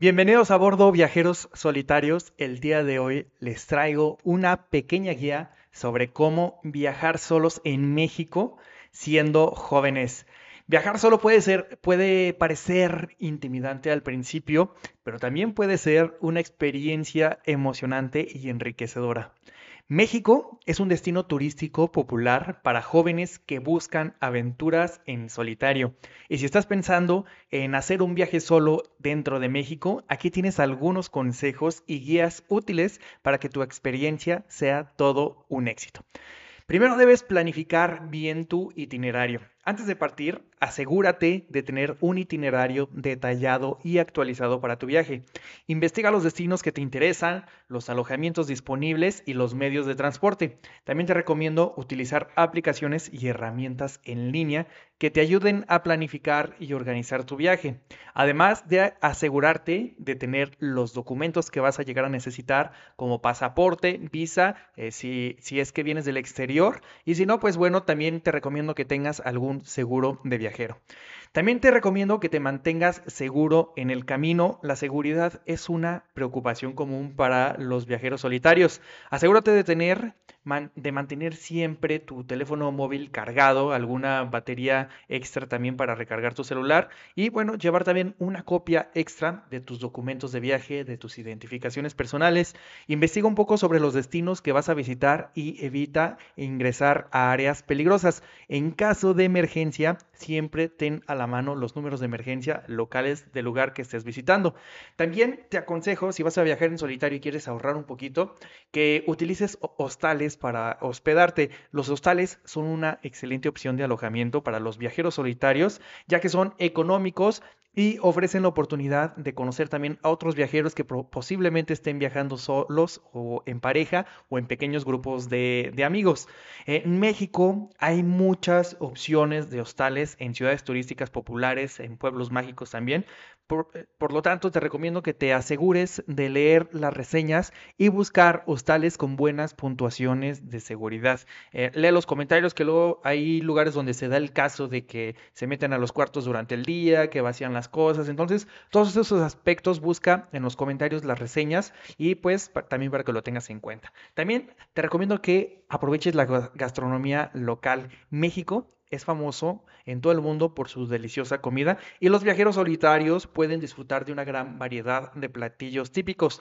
Bienvenidos a bordo viajeros solitarios. El día de hoy les traigo una pequeña guía sobre cómo viajar solos en México siendo jóvenes. Viajar solo puede ser, puede parecer intimidante al principio, pero también puede ser una experiencia emocionante y enriquecedora. México es un destino turístico popular para jóvenes que buscan aventuras en solitario. Y si estás pensando en hacer un viaje solo dentro de México, aquí tienes algunos consejos y guías útiles para que tu experiencia sea todo un éxito. Primero debes planificar bien tu itinerario. Antes de partir, asegúrate de tener un itinerario detallado y actualizado para tu viaje. Investiga los destinos que te interesan, los alojamientos disponibles y los medios de transporte. También te recomiendo utilizar aplicaciones y herramientas en línea que te ayuden a planificar y organizar tu viaje. Además de asegurarte de tener los documentos que vas a llegar a necesitar como pasaporte, visa, eh, si, si es que vienes del exterior. Y si no, pues bueno, también te recomiendo que tengas algún seguro de viajero. También te recomiendo que te mantengas seguro en el camino. La seguridad es una preocupación común para los viajeros solitarios. Asegúrate de tener de mantener siempre tu teléfono móvil cargado, alguna batería extra también para recargar tu celular y bueno, llevar también una copia extra de tus documentos de viaje, de tus identificaciones personales. Investiga un poco sobre los destinos que vas a visitar y evita ingresar a áreas peligrosas. En caso de emergencia, siempre ten a la mano los números de emergencia locales del lugar que estés visitando. También te aconsejo, si vas a viajar en solitario y quieres ahorrar un poquito, que utilices hostales para hospedarte. Los hostales son una excelente opción de alojamiento para los viajeros solitarios, ya que son económicos y ofrecen la oportunidad de conocer también a otros viajeros que posiblemente estén viajando solos o en pareja o en pequeños grupos de, amigos. En México hay muchas opciones de hostales en ciudades turísticas populares, en pueblos mágicos también. Por, eh, por, lo tanto, te recomiendo que te asegures de leer las reseñas y buscar hostales con buenas puntuaciones de seguridad. Eh, lee los comentarios que luego hay lugares donde se da el caso de que se meten a los cuartos durante el día, que vacían las cosas. Entonces, todos esos aspectos busca en los comentarios las reseñas y pues también para que lo tengas en cuenta. También te recomiendo que aproveches la gastronomía local. México es famoso en todo el mundo por su deliciosa comida y los viajeros solitarios pueden disfrutar de una gran variedad de platillos típicos.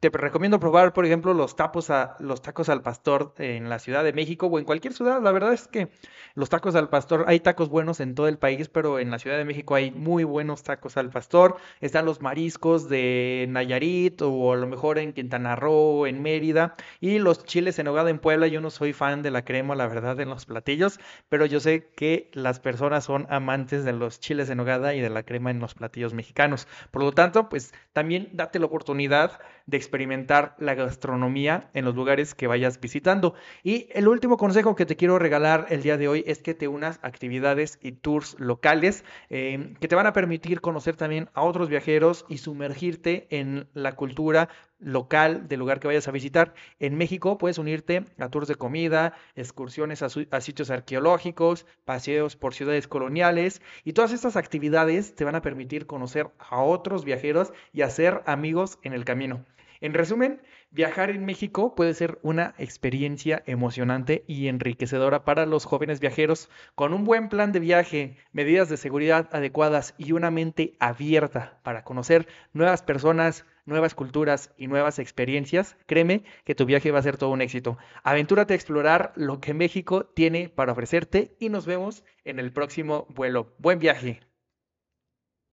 Te recomiendo probar, por ejemplo, los, tapos a, los tacos al pastor en la Ciudad de México o en cualquier ciudad. La verdad es que los tacos al pastor, hay tacos buenos en todo el país, pero en la Ciudad de México hay muy buenos tacos al pastor. Están los mariscos de Nayarit o a lo mejor en Quintana Roo, en Mérida. Y los chiles en hogada en Puebla. Yo no soy fan de la crema, la verdad, en los platillos, pero yo sé que las personas son amantes de los chiles en hogada y de la crema en los platillos mexicanos. Por lo tanto, pues también date la oportunidad de experimentar la gastronomía en los lugares que vayas visitando. Y el último consejo que te quiero regalar el día de hoy es que te unas actividades y tours locales eh, que te van a permitir conocer también a otros viajeros y sumergirte en la cultura local del lugar que vayas a visitar. En México puedes unirte a tours de comida, excursiones a, sitios arqueológicos, paseos por ciudades coloniales y todas estas actividades te van a permitir conocer a otros viajeros y hacer amigos en el camino. En resumen, viajar en México puede ser una experiencia emocionante y enriquecedora para los jóvenes viajeros con un buen plan de viaje, medidas de seguridad adecuadas y una mente abierta para conocer nuevas personas, nuevas culturas y nuevas experiencias, créeme que tu viaje va a ser todo un éxito. Aventúrate a explorar lo que México tiene para ofrecerte y nos vemos en el próximo vuelo. Buen viaje.